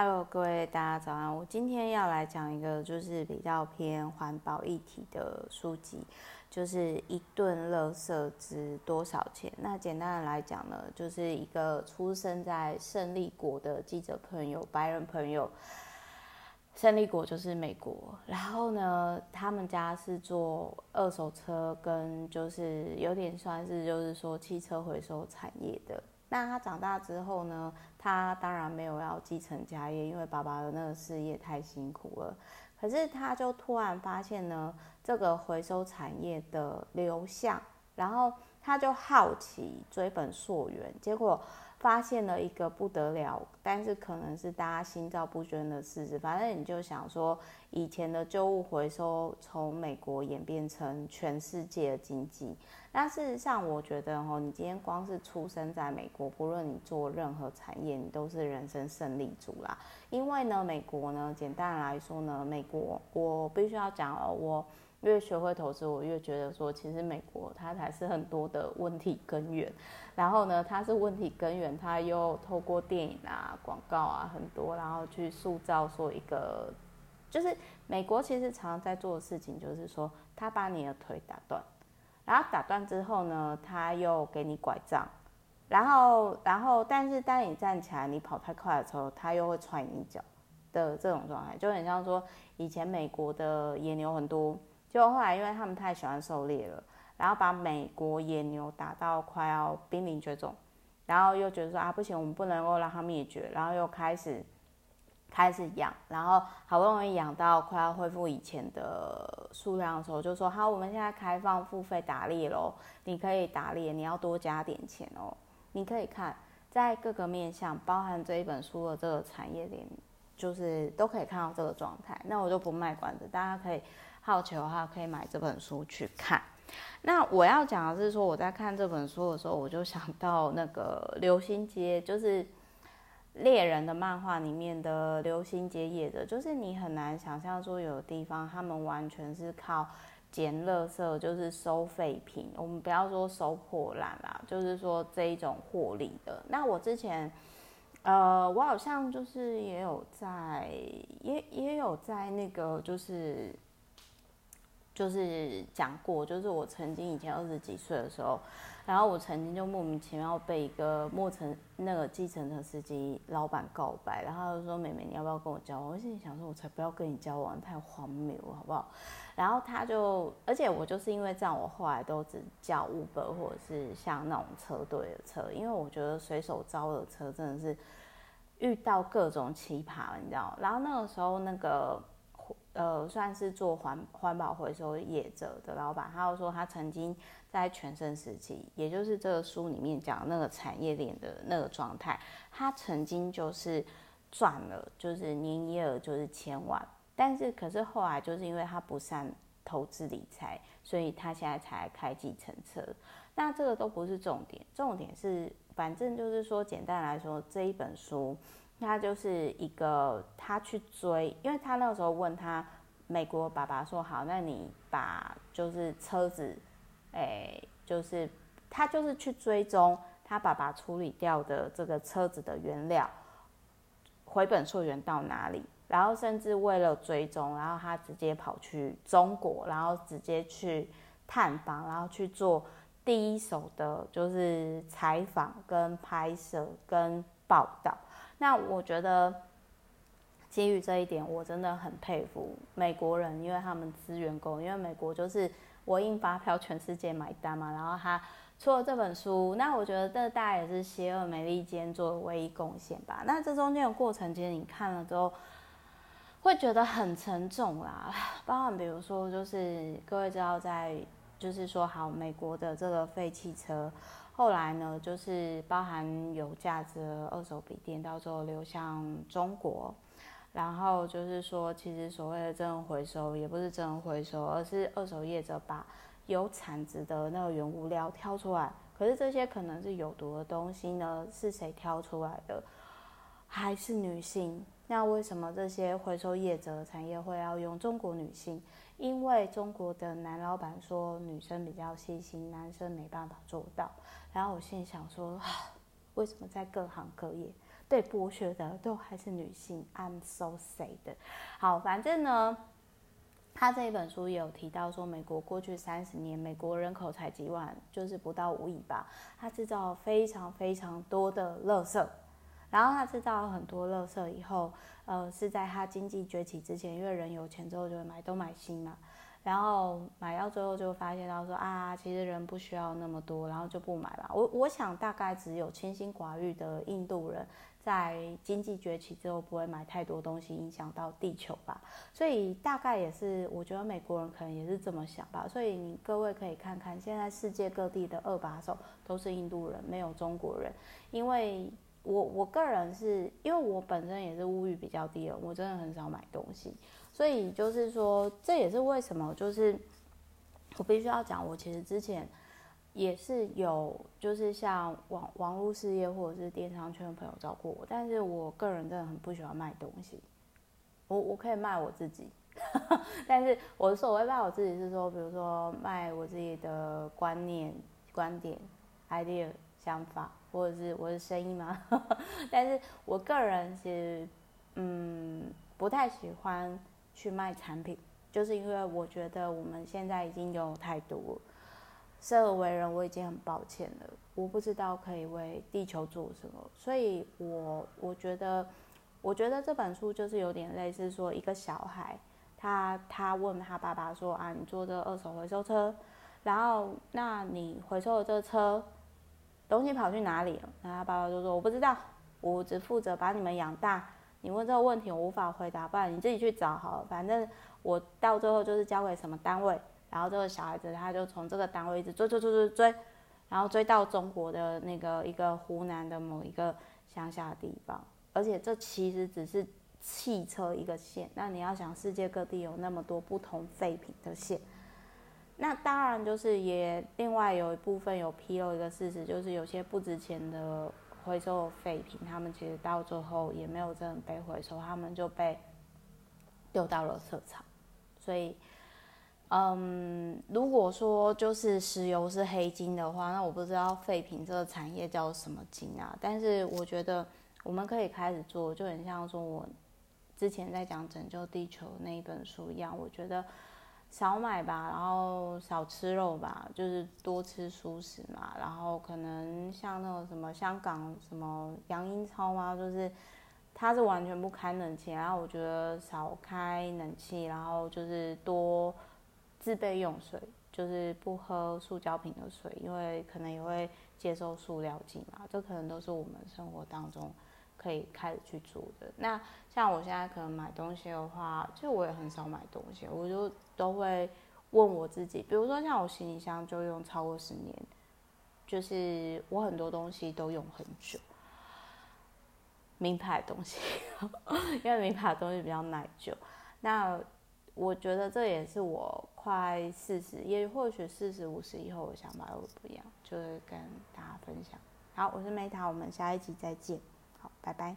Hello，各位大家早安。我今天要来讲一个就是比较偏环保议题的书籍，就是一顿垃圾值多少钱？那简单的来讲呢，就是一个出生在胜利国的记者朋友，白人朋友。胜利国就是美国，然后呢，他们家是做二手车跟就是有点算是就是说汽车回收产业的。那他长大之后呢，他当然没有要继承家业，因为爸爸的那个事业太辛苦了。可是他就突然发现呢，这个回收产业的流向，然后他就好奇追本溯源，结果发现了一个不得了，但是可能是大家心照不宣的事实。反正你就想说，以前的旧物回收从美国演变成全世界的经济。那事实上，我觉得哦，你今天光是出生在美国，不论你做任何产业，你都是人生胜利组啦。因为呢，美国呢，简单来说呢，美国我必须要讲哦，我越学会投资，我越觉得说，其实美国它才是很多的问题根源。然后呢，它是问题根源，它又透过电影啊、广告啊很多，然后去塑造说一个，就是美国其实常常在做的事情，就是说，他把你的腿打断。然后打断之后呢，他又给你拐杖，然后，然后，但是当你站起来，你跑太快的时候，他又会踹你一脚的这种状态，就很像说以前美国的野牛很多，就后来因为他们太喜欢狩猎了，然后把美国野牛打到快要濒临绝种，然后又觉得说啊不行，我们不能够让它灭绝，然后又开始。开始养，然后好不容易养到快要恢复以前的数量的时候，就说好，我们现在开放付费打猎喽，你可以打猎，你要多加点钱哦。你可以看在各个面向，包含这一本书的这个产业链，就是都可以看到这个状态。那我就不卖关子，大家可以好奇的话，可以买这本书去看。那我要讲的是说，我在看这本书的时候，我就想到那个流星街，就是。猎人的漫画里面的流星街业者，就是你很难想象说有的地方他们完全是靠捡垃圾，就是收废品。我们不要说收破烂啦，就是说这一种获利的。那我之前，呃，我好像就是也有在，也也有在那个就是就是讲过，就是我曾经以前二十几岁的时候。然后我曾经就莫名其妙被一个陌生那个计程车司机老板告白，然后他就说：“妹妹，你要不要跟我交往？”我心里想说：“我才不要跟你交往，太荒谬，好不好？”然后他就，而且我就是因为这样，我后来都只叫 Uber 或者是像那种车队的车，因为我觉得随手招的车真的是遇到各种奇葩，你知道。然后那个时候那个呃，算是做环环保回收业者的老板，他又说他曾经。在全盛时期，也就是这个书里面讲那个产业链的那个状态，他曾经就是赚了，就是年营业额就是千万，但是可是后来就是因为他不善投资理财，所以他现在才开计程车。那这个都不是重点，重点是反正就是说，简单来说，这一本书他就是一个他去追，因为他那个时候问他美国爸爸说好，那你把就是车子。哎、就是他就是去追踪他爸爸处理掉的这个车子的原料，回本溯源到哪里，然后甚至为了追踪，然后他直接跑去中国，然后直接去探访，然后去做第一手的，就是采访跟拍摄跟报道。那我觉得基于这一点，我真的很佩服美国人，因为他们资源够，因为美国就是。我印发票，全世界买单嘛，然后他出了这本书，那我觉得这大概也是邪恶美利坚做的唯一贡献吧。那这中间的过程，其实你看了之后，会觉得很沉重啦。包含比如说，就是各位知道，在就是说，好，美国的这个废汽车，后来呢，就是包含有价值的二手笔电，到时候流向中国。然后就是说，其实所谓的真人回收也不是真人回收，而是二手业者把有产值的那个原物料挑出来。可是这些可能是有毒的东西呢？是谁挑出来的？还是女性？那为什么这些回收业者产业会要用中国女性？因为中国的男老板说女生比较细心，男生没办法做到。然后我心里想说，为什么在各行各业对剥削的都还是女性。I'm so sad。好，反正呢，他这一本书有提到说，美国过去三十年，美国人口才几万，就是不到五亿吧，他制造非常非常多的垃圾。然后他制造了很多垃圾以后，呃，是在他经济崛起之前，因为人有钱之后就会买东买西嘛。然后买到最后就发现到说啊，其实人不需要那么多，然后就不买了。我我想大概只有清心寡欲的印度人在经济崛起之后不会买太多东西，影响到地球吧。所以大概也是，我觉得美国人可能也是这么想吧。所以你各位可以看看，现在世界各地的二把手都是印度人，没有中国人，因为。我我个人是因为我本身也是物欲比较低了，我真的很少买东西，所以就是说，这也是为什么，就是我必须要讲，我其实之前也是有，就是像网网络事业或者是电商圈的朋友找过我，但是我个人真的很不喜欢卖东西，我我可以卖我自己，但是我所谓卖我自己是说，比如说卖我自己的观念、观点、idea、想法。或者是我的声音嘛，但是我个人其实嗯不太喜欢去卖产品，就是因为我觉得我们现在已经有太多生而为人，我已经很抱歉了，我不知道可以为地球做什么，所以我我觉得我觉得这本书就是有点类似说一个小孩，他他问他爸爸说啊，你坐这二手回收车，然后那你回收的这个车。东西跑去哪里了？然后他爸爸就说：“我不知道，我只负责把你们养大。你问这个问题，我无法回答，不然你自己去找好了。反正我到最后就是交给什么单位，然后这个小孩子他就从这个单位一直追追追追追，然后追到中国的那个一个湖南的某一个乡下的地方。而且这其实只是汽车一个线，那你要想世界各地有那么多不同废品的线。”那当然就是也另外有一部分有披露一个事实，就是有些不值钱的回收废品，他们其实到最后也没有真的被回收，他们就被丢到了垃圾场。所以，嗯，如果说就是石油是黑金的话，那我不知道废品这个产业叫什么金啊？但是我觉得我们可以开始做，就很像说我之前在讲拯救地球那一本书一样，我觉得。少买吧，然后少吃肉吧，就是多吃蔬食嘛。然后可能像那种什么香港什么杨英超嘛，就是它是完全不开冷气，然后我觉得少开冷气，然后就是多自备用水，就是不喝塑胶瓶的水，因为可能也会接受塑料剂嘛。这可能都是我们生活当中。可以开始去做的。那像我现在可能买东西的话，其实我也很少买东西，我就都会问我自己，比如说像我行李箱就用超过十年，就是我很多东西都用很久，名牌的东西，因为名牌的东西比较耐久。那我觉得这也是我快四十，也或许四十五十以后，我想法会不一样，就会跟大家分享。好，我是 Meta，我们下一集再见。拜拜。